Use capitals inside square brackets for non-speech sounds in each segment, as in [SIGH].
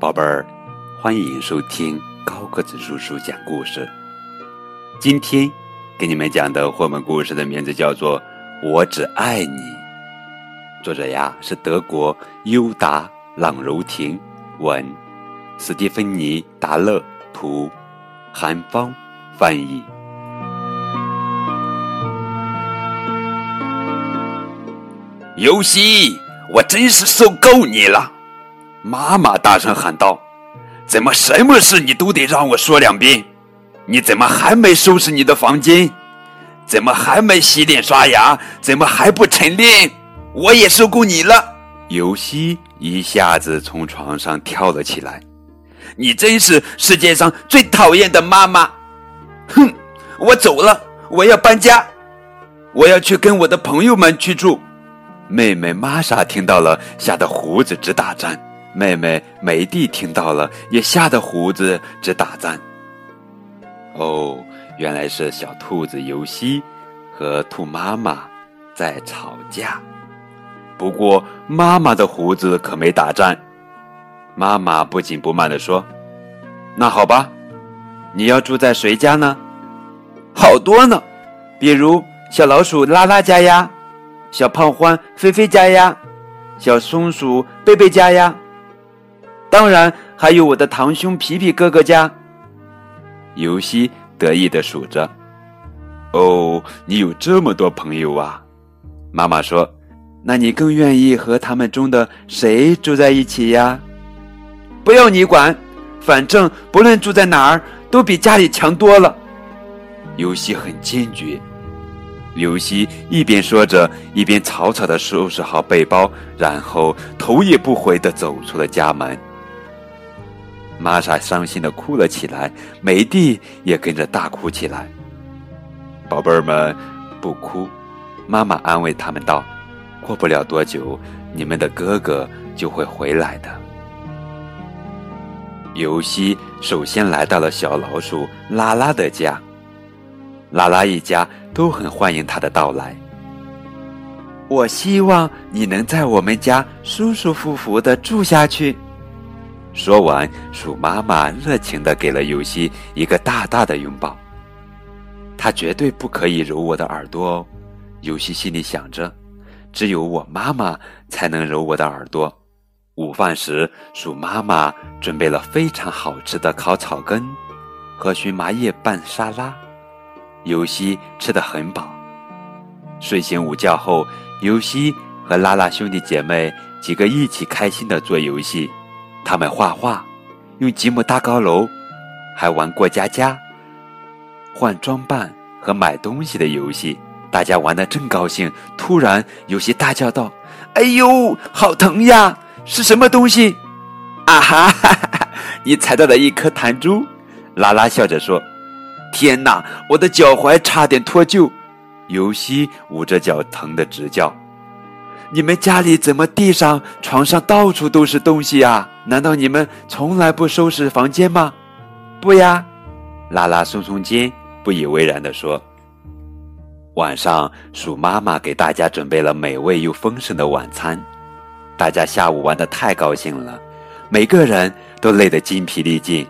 宝贝儿，欢迎收听高个子叔叔讲故事。今天给你们讲的绘本故事的名字叫做《我只爱你》，作者呀是德国优达·朗柔婷，文，斯蒂芬妮·达勒图，韩方翻译。尤西，我真是受够你了！妈妈大声喊道：“怎么什么事你都得让我说两遍？你怎么还没收拾你的房间？怎么还没洗脸刷牙？怎么还不晨练？我也受够你了！”尤西一下子从床上跳了起来。“你真是世界上最讨厌的妈妈！”哼，我走了，我要搬家，我要去跟我的朋友们去住。妹妹玛莎听到了，吓得胡子直打颤。妹妹梅蒂听到了，也吓得胡子直打颤。哦，原来是小兔子尤西和兔妈妈在吵架。不过妈妈的胡子可没打颤。妈妈不紧不慢地说：“那好吧，你要住在谁家呢？好多呢，比如小老鼠拉拉家呀，小胖獾菲菲家呀，小松鼠贝贝家呀。”当然，还有我的堂兄皮皮哥哥家。尤西得意的数着：“哦，你有这么多朋友啊！”妈妈说：“那你更愿意和他们中的谁住在一起呀？”不要你管，反正不论住在哪儿，都比家里强多了。尤西很坚决。尤西一边说着，一边草草的收拾好背包，然后头也不回的走出了家门。玛莎伤心的哭了起来，梅蒂也跟着大哭起来。宝贝儿们，不哭，妈妈安慰他们道：“过不了多久，你们的哥哥就会回来的。”尤西首先来到了小老鼠拉拉的家，拉拉一家都很欢迎他的到来。我希望你能在我们家舒舒服服的住下去。说完，鼠妈妈热情的给了尤西一个大大的拥抱。他绝对不可以揉我的耳朵哦，尤西心里想着。只有我妈妈才能揉我的耳朵。午饭时，鼠妈妈准备了非常好吃的烤草根和荨麻叶拌沙拉，尤西吃得很饱。睡醒午觉后，尤西和拉拉兄弟姐妹几个一起开心的做游戏。他们画画，用积木搭高楼，还玩过家家、换装扮和买东西的游戏。大家玩得正高兴，突然有些大叫道：“哎呦，好疼呀！是什么东西？”啊哈！哈哈！你踩到了一颗弹珠。拉拉笑着说：“天哪，我的脚踝差点脱臼。”尤西捂着脚，疼得直叫。你们家里怎么地上、床上到处都是东西呀？难道你们从来不收拾房间吗？不呀，拉拉松松肩，不以为然地说。晚上，鼠妈妈给大家准备了美味又丰盛的晚餐。大家下午玩得太高兴了，每个人都累得筋疲力尽。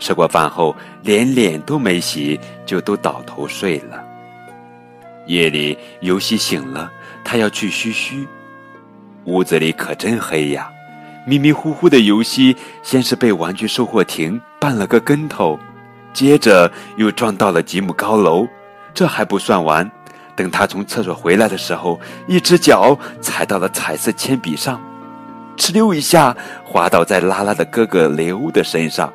吃过饭后，连脸都没洗，就都倒头睡了。夜里，尤西醒了。他要去嘘嘘，屋子里可真黑呀！迷迷糊糊的游戏，先是被玩具售货亭绊了个跟头，接着又撞到了几亩高楼。这还不算完，等他从厕所回来的时候，一只脚踩到了彩色铅笔上，哧溜一下滑倒在拉拉的哥哥雷欧的身上。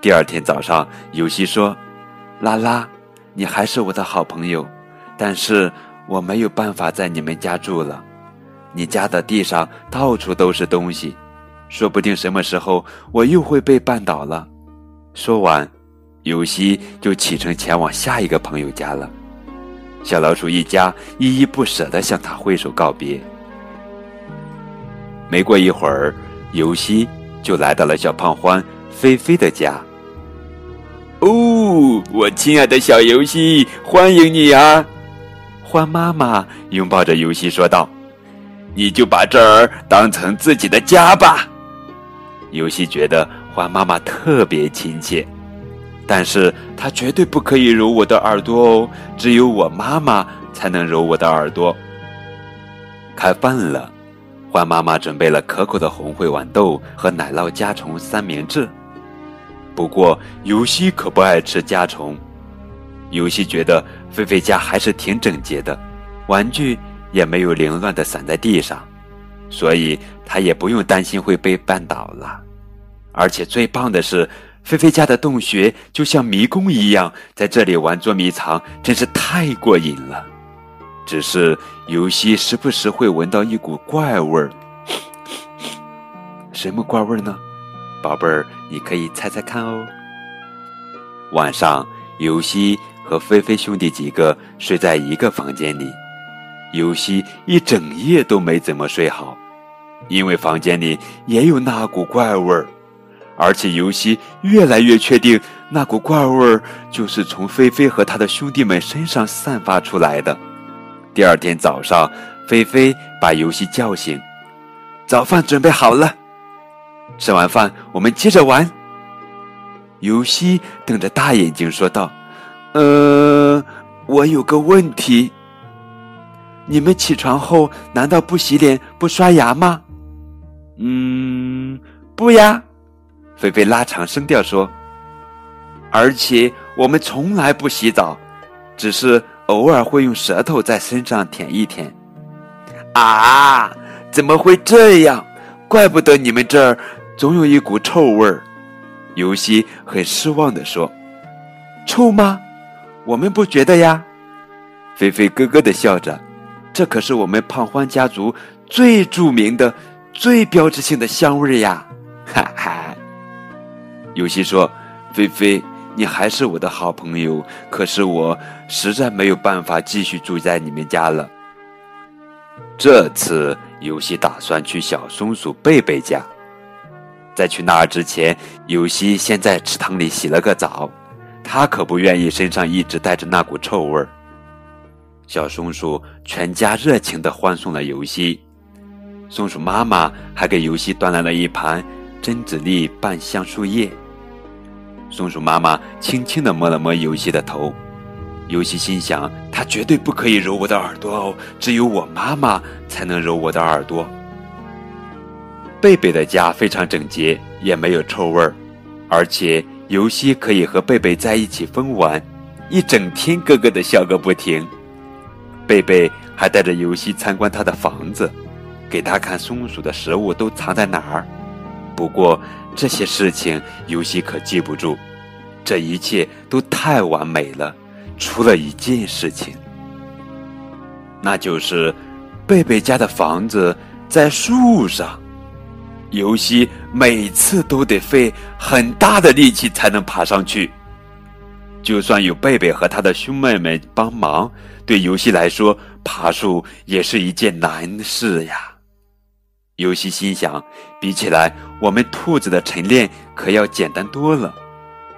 第二天早上，尤西说：“拉拉，你还是我的好朋友。”但是我没有办法在你们家住了，你家的地上到处都是东西，说不定什么时候我又会被绊倒了。说完，尤西就启程前往下一个朋友家了。小老鼠一家依依不舍地向他挥手告别。没过一会儿，尤西就来到了小胖獾菲菲的家。哦，我亲爱的小游戏，欢迎你啊！獾妈妈拥抱着游戏说道：“你就把这儿当成自己的家吧。”游戏觉得獾妈妈特别亲切，但是他绝对不可以揉我的耳朵哦，只有我妈妈才能揉我的耳朵。开饭了，獾妈妈准备了可口的红烩豌豆和奶酪加虫三明治。不过，尤西可不爱吃家虫。尤西觉得菲菲家还是挺整洁的，玩具也没有凌乱的散在地上，所以他也不用担心会被绊倒了。而且最棒的是，菲菲家的洞穴就像迷宫一样，在这里玩捉迷藏真是太过瘾了。只是游戏时不时会闻到一股怪味儿，什么怪味儿呢？宝贝儿，你可以猜猜看哦。晚上，尤西和菲菲兄弟几个睡在一个房间里，尤西一整夜都没怎么睡好，因为房间里也有那股怪味儿，而且尤西越来越确定那股怪味儿就是从菲菲和他的兄弟们身上散发出来的。第二天早上，菲菲把尤西叫醒，早饭准备好了。吃完饭，我们接着玩。尤西瞪着大眼睛说道：“呃，我有个问题。你们起床后难道不洗脸、不刷牙吗？”“嗯，不呀。”菲菲拉长声调说。“而且我们从来不洗澡，只是偶尔会用舌头在身上舔一舔。”“啊，怎么会这样？怪不得你们这儿……”总有一股臭味儿，尤西很失望地说：“臭吗？我们不觉得呀。”菲菲咯咯的笑着：“这可是我们胖欢家族最著名的、最标志性的香味呀！” [LAUGHS] 哈哈。尤西说：“菲菲，你还是我的好朋友，可是我实在没有办法继续住在你们家了。”这次尤西打算去小松鼠贝贝家。在去那儿之前，尤西先在池塘里洗了个澡，他可不愿意身上一直带着那股臭味儿。小松鼠全家热情地欢送了尤西，松鼠妈妈还给尤西端来了一盘榛子粒拌香树叶。松鼠妈妈轻轻地摸了摸尤西的头，尤西心想：他绝对不可以揉我的耳朵哦，只有我妈妈才能揉我的耳朵。贝贝的家非常整洁，也没有臭味儿，而且尤西可以和贝贝在一起疯玩，一整天咯咯的笑个不停。贝贝还带着尤西参观他的房子，给他看松鼠的食物都藏在哪儿。不过这些事情尤西可记不住，这一切都太完美了，除了一件事情，那就是贝贝家的房子在树上。尤西每次都得费很大的力气才能爬上去，就算有贝贝和他的兄妹们帮忙，对尤西来说，爬树也是一件难事呀。尤西心想，比起来，我们兔子的晨练可要简单多了。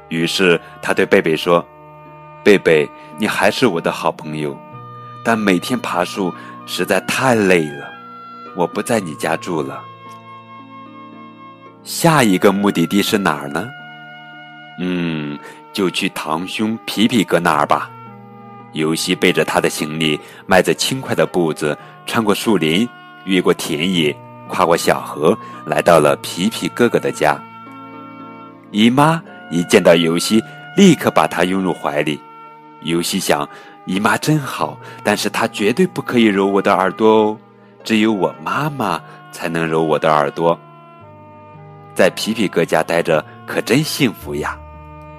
于是他对贝贝说：“贝贝，你还是我的好朋友，但每天爬树实在太累了，我不在你家住了。”下一个目的地是哪儿呢？嗯，就去堂兄皮皮哥那儿吧。尤西背着他的行李，迈着轻快的步子，穿过树林，越过田野，跨过小河，来到了皮皮哥哥的家。姨妈一见到尤西，立刻把他拥入怀里。尤西想，姨妈真好，但是她绝对不可以揉我的耳朵哦，只有我妈妈才能揉我的耳朵。在皮皮哥家待着可真幸福呀，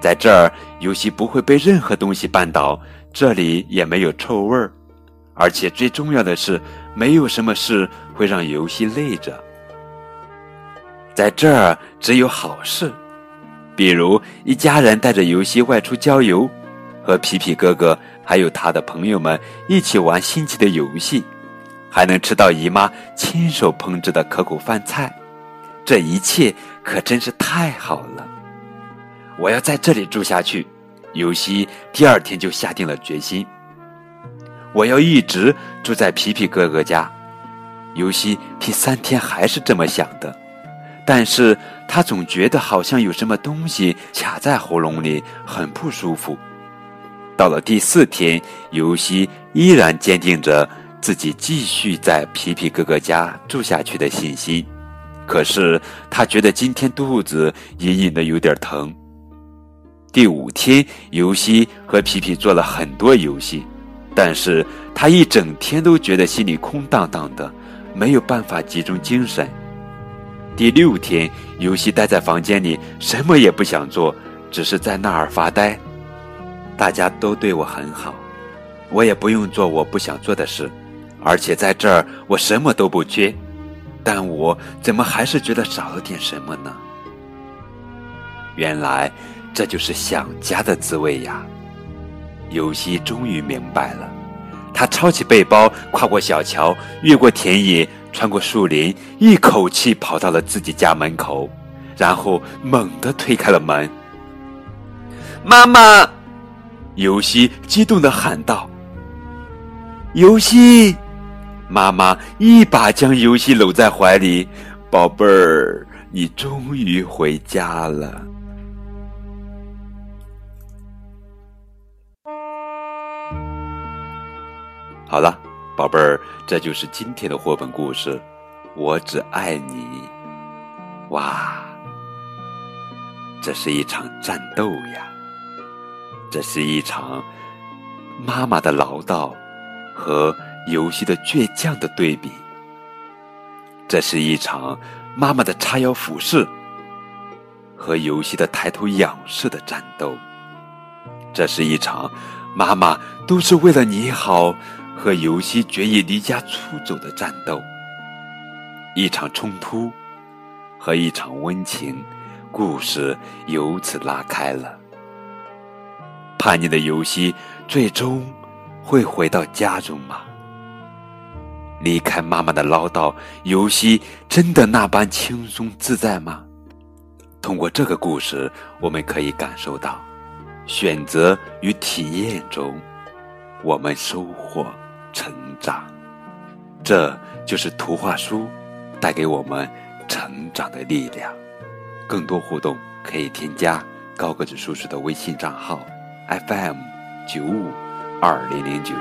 在这儿尤西不会被任何东西绊倒，这里也没有臭味儿，而且最重要的是，没有什么事会让尤西累着。在这儿只有好事，比如一家人带着尤西外出郊游，和皮皮哥哥还有他的朋友们一起玩新奇的游戏，还能吃到姨妈亲手烹制的可口饭菜。这一切可真是太好了！我要在这里住下去。尤西第二天就下定了决心，我要一直住在皮皮哥哥家。尤西第三天还是这么想的，但是他总觉得好像有什么东西卡在喉咙里，很不舒服。到了第四天，尤西依然坚定着自己继续在皮皮哥哥家住下去的信心。可是他觉得今天肚子隐隐的有点疼。第五天，尤西和皮皮做了很多游戏，但是他一整天都觉得心里空荡荡的，没有办法集中精神。第六天，尤西待在房间里，什么也不想做，只是在那儿发呆。大家都对我很好，我也不用做我不想做的事，而且在这儿我什么都不缺，但我怎么还是觉得少了点什么呢？原来。这就是想家的滋味呀！尤西终于明白了，他抄起背包，跨过小桥，越过田野，穿过树林，一口气跑到了自己家门口，然后猛地推开了门。妈妈！尤西激动的喊道：“尤西！”妈妈一把将尤西搂在怀里：“宝贝儿，你终于回家了。”好了，宝贝儿，这就是今天的绘本故事。我只爱你，哇！这是一场战斗呀，这是一场妈妈的唠叨和游戏的倔强的对比，这是一场妈妈的叉腰俯视和游戏的抬头仰视的战斗，这是一场妈妈都是为了你好。和游戏决意离家出走的战斗，一场冲突和一场温情，故事由此拉开了。叛逆的游戏最终会回到家中吗？离开妈妈的唠叨，游戏真的那般轻松自在吗？通过这个故事，我们可以感受到，选择与体验中，我们收获。成长，这就是图画书带给我们成长的力量。更多互动可以添加高个子叔叔的微信账号：FM 九五二零零九。